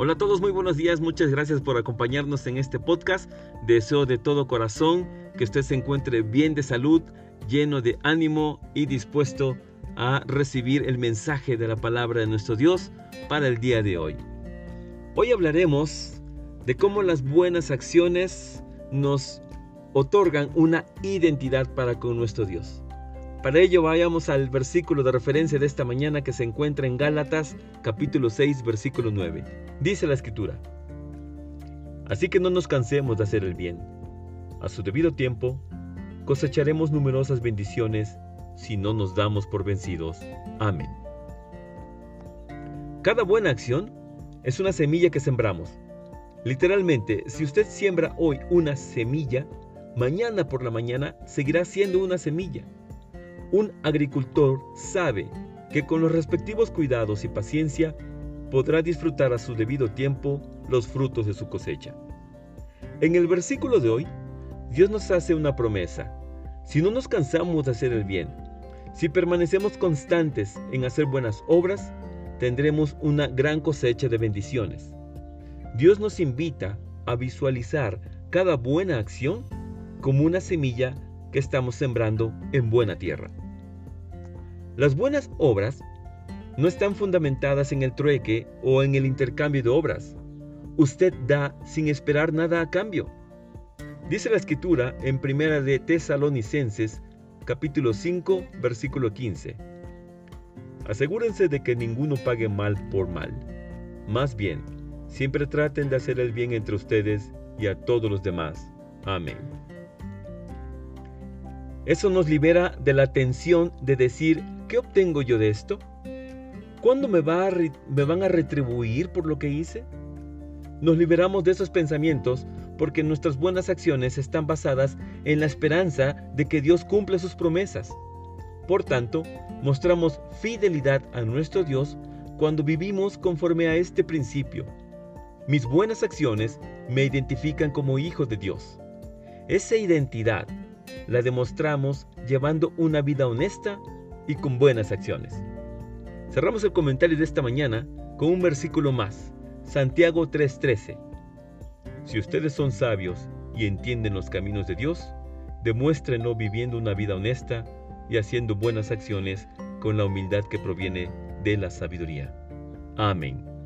Hola a todos, muy buenos días, muchas gracias por acompañarnos en este podcast. Deseo de todo corazón que usted se encuentre bien de salud, lleno de ánimo y dispuesto a recibir el mensaje de la palabra de nuestro Dios para el día de hoy. Hoy hablaremos de cómo las buenas acciones nos otorgan una identidad para con nuestro Dios. Para ello vayamos al versículo de referencia de esta mañana que se encuentra en Gálatas capítulo 6 versículo 9. Dice la escritura, Así que no nos cansemos de hacer el bien. A su debido tiempo cosecharemos numerosas bendiciones si no nos damos por vencidos. Amén. Cada buena acción es una semilla que sembramos. Literalmente, si usted siembra hoy una semilla, mañana por la mañana seguirá siendo una semilla. Un agricultor sabe que con los respectivos cuidados y paciencia podrá disfrutar a su debido tiempo los frutos de su cosecha. En el versículo de hoy, Dios nos hace una promesa. Si no nos cansamos de hacer el bien, si permanecemos constantes en hacer buenas obras, tendremos una gran cosecha de bendiciones. Dios nos invita a visualizar cada buena acción como una semilla que estamos sembrando en buena tierra. Las buenas obras no están fundamentadas en el trueque o en el intercambio de obras. Usted da sin esperar nada a cambio. Dice la escritura en Primera de Tesalonicenses, capítulo 5, versículo 15. Asegúrense de que ninguno pague mal por mal. Más bien, siempre traten de hacer el bien entre ustedes y a todos los demás. Amén. Eso nos libera de la tensión de decir, ¿qué obtengo yo de esto? ¿Cuándo me, va me van a retribuir por lo que hice? Nos liberamos de esos pensamientos porque nuestras buenas acciones están basadas en la esperanza de que Dios cumple sus promesas. Por tanto, mostramos fidelidad a nuestro Dios cuando vivimos conforme a este principio. Mis buenas acciones me identifican como hijo de Dios. Esa identidad la demostramos llevando una vida honesta y con buenas acciones. Cerramos el comentario de esta mañana con un versículo más, Santiago 3:13. Si ustedes son sabios y entienden los caminos de Dios, demuéstrenlo viviendo una vida honesta y haciendo buenas acciones con la humildad que proviene de la sabiduría. Amén.